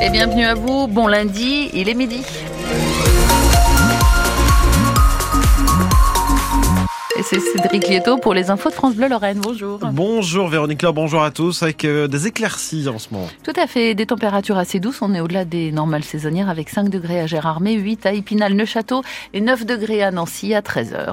Et bienvenue à vous. Bon lundi, il est midi. Et c'est Cédric Lieto pour les infos de France Bleu Lorraine. Bonjour. Bonjour Véronique Laure, bonjour à tous, avec euh, des éclaircies en ce moment. Tout à fait, des températures assez douces. On est au-delà des normales saisonnières avec 5 degrés à Gérardmer, 8 à Épinal-Neuchâteau et 9 degrés à Nancy à 13h.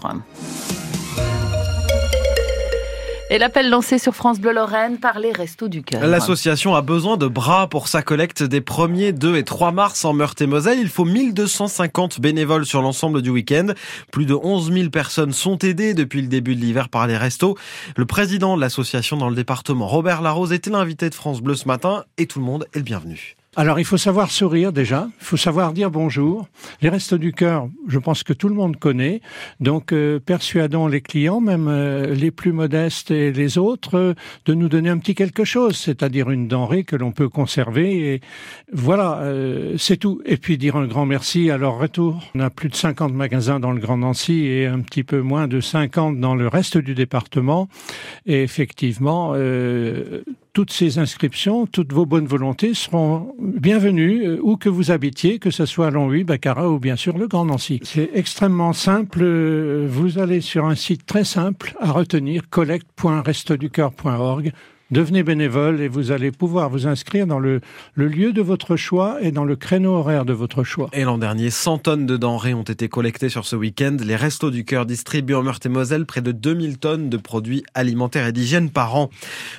Et l'appel lancé sur France Bleu Lorraine par les Restos du Cœur. L'association a besoin de bras pour sa collecte des 1er, 2 et 3 mars en Meurthe-et-Moselle. Il faut 1250 bénévoles sur l'ensemble du week-end. Plus de 11 000 personnes sont aidées depuis le début de l'hiver par les restos. Le président de l'association dans le département, Robert Larose, était l'invité de France Bleu ce matin et tout le monde est le bienvenu. Alors, il faut savoir sourire déjà, il faut savoir dire bonjour. Les restos du cœur, je pense que tout le monde connaît. Donc, euh, persuadons les clients, même euh, les plus modestes et les autres, euh, de nous donner un petit quelque chose, c'est-à-dire une denrée que l'on peut conserver. Et voilà, c'est tout. Et puis dire un grand merci à leur retour. On a plus de 50 magasins dans le Grand Nancy et un petit peu moins de 50 dans le reste du département. Et effectivement, toutes ces inscriptions, toutes vos bonnes volontés seront bienvenues euh, où que vous habitiez, que ce soit à Longwy, Baccarat ou bien sûr le Grand Nancy. C'est extrêmement simple. Euh, vous allez sur un site très simple à retenir collecte.restoducœur.org Devenez bénévole et vous allez pouvoir vous inscrire dans le, lieu de votre choix et dans le créneau horaire de votre choix. Et l'an dernier, 100 tonnes de denrées ont été collectées sur ce week-end. Les Restos du Cœur distribuent en Meurthe-et-Moselle près de 2000 tonnes de produits alimentaires et d'hygiène par an.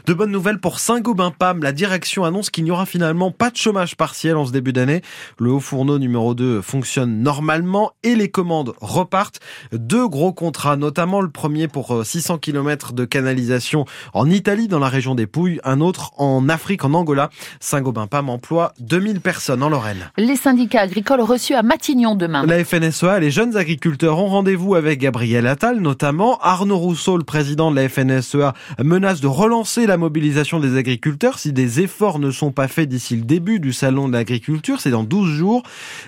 De bonnes nouvelles pour Saint-Gobain-Pam. La direction annonce qu'il n'y aura finalement pas de chômage partiel en ce début d'année. Le haut fourneau numéro 2 fonctionne normalement et les commandes repartent. Deux gros contrats, notamment le premier pour 600 euh, km de canalisation en Italie dans la région des Pouilles, un autre en Afrique, en Angola. Saint-Gobain-Pam emploie 2000 personnes en Lorraine. Les syndicats agricoles reçus à Matignon demain. La FNSEA, les jeunes agriculteurs ont rendez-vous avec Gabriel Attal, notamment. Arnaud Rousseau, le président de la FNSEA, menace de relancer la mobilisation des agriculteurs si des efforts ne sont pas faits d'ici le début du salon de l'agriculture. C'est dans 12 jours.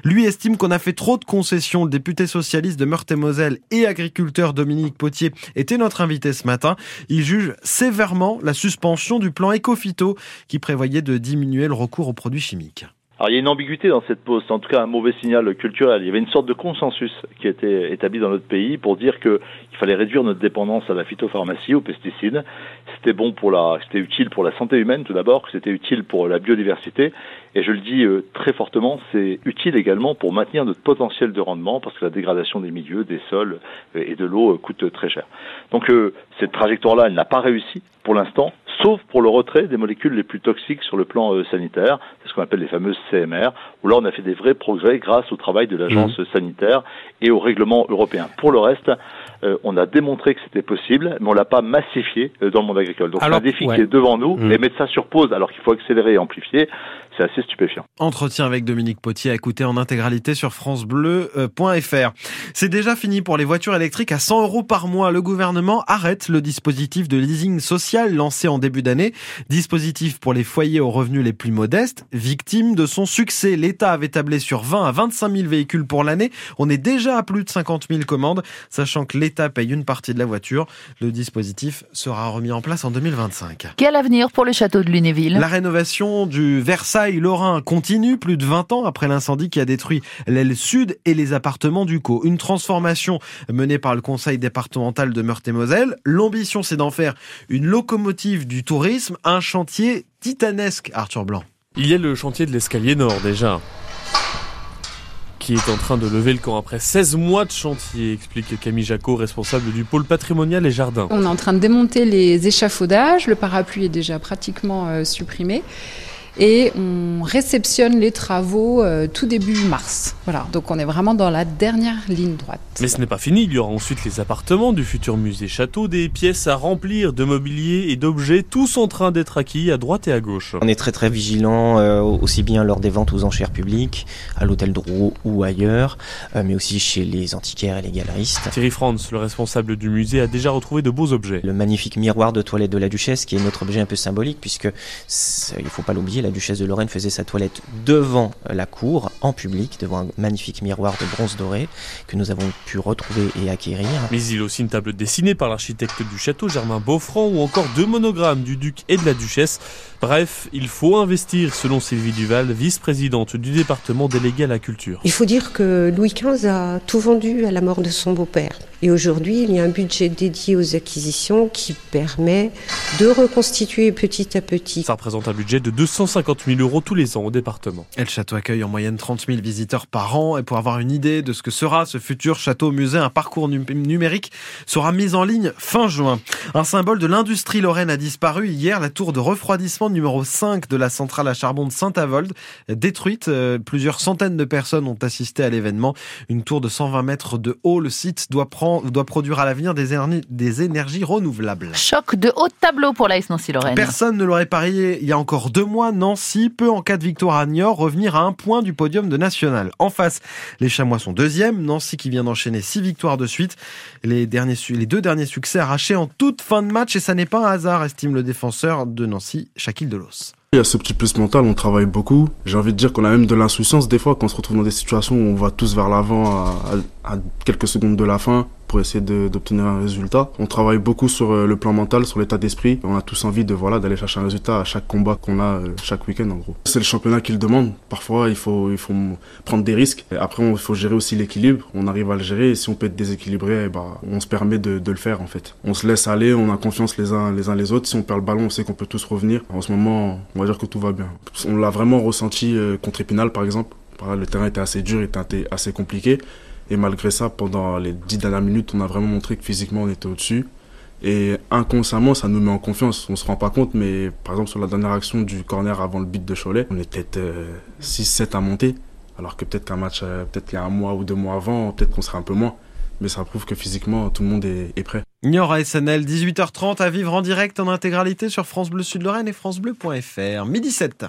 Lui estime qu'on a fait trop de concessions. Le député socialiste de Meurthe-et-Moselle et agriculteur Dominique Potier était notre invité ce matin. Il juge sévèrement la suspension du plan Ecofito qui prévoyait de diminuer le recours aux produits chimiques. Il y a une ambiguïté dans cette pause, en tout cas un mauvais signal culturel. Il y avait une sorte de consensus qui été établi dans notre pays pour dire qu'il fallait réduire notre dépendance à la phytopharmacie, aux pesticides. C'était bon pour la, c'était utile pour la santé humaine tout d'abord, que c'était utile pour la biodiversité. Et je le dis euh, très fortement, c'est utile également pour maintenir notre potentiel de rendement parce que la dégradation des milieux, des sols euh, et de l'eau euh, coûte très cher. Donc cette trajectoire-là, elle n'a pas réussi pour l'instant sauf pour le retrait des molécules les plus toxiques sur le plan euh, sanitaire, c'est ce qu'on appelle les fameuses CMR, où là on a fait des vrais progrès grâce au travail de l'agence mmh. sanitaire et au règlement européen. Pour le reste, euh, on a démontré que c'était possible, mais on l'a pas massifié euh, dans le monde agricole. Donc c'est un défi qui est devant nous, mmh. et mettre ça sur pause alors qu'il faut accélérer et amplifier, c'est assez stupéfiant. Entretien avec Dominique Potier à écouter en intégralité sur francebleu.fr. C'est déjà fini pour les voitures électriques à 100 euros par mois. Le gouvernement arrête le dispositif de leasing social lancé en début d'année. Dispositif pour les foyers aux revenus les plus modestes. Victime de son succès, l'État avait tablé sur 20 à 25 000 véhicules pour l'année. On est déjà à plus de 50 000 commandes, sachant que l'État paye une partie de la voiture. Le dispositif sera remis en place en 2025. Quel avenir pour le château de Lunéville? La rénovation du Versailles Lorrain continue plus de 20 ans après l'incendie qui a détruit l'aile sud et les appartements du Co. Une transformation menée par le conseil départemental de Meurthe-et-Moselle. L'ambition, c'est d'en faire une locomotive du tourisme, un chantier titanesque, Arthur Blanc. Il y a le chantier de l'escalier nord déjà qui est en train de lever le camp après 16 mois de chantier, explique Camille Jacot, responsable du pôle patrimonial et jardin. On est en train de démonter les échafaudages, le parapluie est déjà pratiquement euh, supprimé et on réceptionne les travaux euh, tout début mars. Voilà, donc on est vraiment dans la dernière ligne droite. Mais ce n'est pas fini, il y aura ensuite les appartements du futur musée château, des pièces à remplir de mobilier et d'objets, tous en train d'être acquis à droite et à gauche. On est très très vigilant euh, aussi bien lors des ventes aux enchères publiques, à l'hôtel Drouot ou ailleurs, euh, mais aussi chez les antiquaires et les galeristes. Thierry Franz, le responsable du musée, a déjà retrouvé de beaux objets. Le magnifique miroir de toilette de la Duchesse, qui est notre objet un peu symbolique, puisque il faut pas l'oublier, la duchesse de Lorraine faisait sa toilette devant la cour, en public, devant un magnifique miroir de bronze doré que nous avons pu retrouver et acquérir. Mais il y a aussi une table dessinée par l'architecte du château, Germain Beaufranc, ou encore deux monogrammes du duc et de la duchesse. Bref, il faut investir, selon Sylvie Duval, vice-présidente du département délégué à la culture. Il faut dire que Louis XV a tout vendu à la mort de son beau-père. Et aujourd'hui, il y a un budget dédié aux acquisitions qui permet de reconstituer petit à petit. Ça représente un budget de 250 000 euros tous les ans au département. Et le château accueille en moyenne 30 000 visiteurs par an. Et pour avoir une idée de ce que sera ce futur château-musée, un parcours numérique sera mis en ligne fin juin. Un symbole de l'industrie lorraine a disparu hier. La tour de refroidissement numéro 5 de la centrale à charbon de Saint-Avold, détruite. Euh, plusieurs centaines de personnes ont assisté à l'événement. Une tour de 120 mètres de haut. Le site doit prendre doit produire à l'avenir des, des, énergies renouvelables. Choc de haut tableau pour l'AS Nancy-Lorraine. Personne ne l'aurait parié il y a encore deux mois. Nancy peut, en cas de victoire à Niort, revenir à un point du podium de National. En face, les Chamois sont deuxième. Nancy qui vient d'enchaîner six victoires de suite. Les, derniers, les deux derniers succès arrachés en toute fin de match et ça n'est pas un hasard, estime le défenseur de Nancy, Shaquille Delos. Il y a ce petit plus mental, on travaille beaucoup. J'ai envie de dire qu'on a même de l'insouciance des fois quand on se retrouve dans des situations où on va tous vers l'avant à, quelques secondes de la fin pour essayer d'obtenir un résultat. On travaille beaucoup sur euh, le plan mental, sur l'état d'esprit. On a tous envie de voilà d'aller chercher un résultat à chaque combat qu'on a euh, chaque week-end en gros. C'est le championnat qui le demande. Parfois il faut il faut prendre des risques. Après il faut gérer aussi l'équilibre. On arrive à le gérer si on peut être déséquilibré, ben, on se permet de, de, le faire en fait. On se laisse aller, on a confiance les uns les uns les autres. Si on perd le ballon, on sait qu'on peut tous revenir. En ce moment, on va dire que tout va bien. On l'a vraiment ressenti euh, contre Épinal par exemple. Le terrain était assez dur, était assez compliqué. Et malgré ça, pendant les dix dernières minutes, on a vraiment montré que physiquement on était au-dessus. Et inconsciemment, ça nous met en confiance. On se rend pas compte, mais par exemple, sur la dernière action du corner avant le but de Cholet, on était 6-7 euh, à monter. Alors que peut-être qu'un match, euh, peut-être qu'il y a un mois ou deux mois avant, peut-être qu'on serait un peu moins. Mais ça prouve que physiquement, tout le monde est, prêt. Niort à SNL, 18h30 à vivre en direct en intégralité sur France Bleu Sud Lorraine et FranceBleu.fr. Midi 7.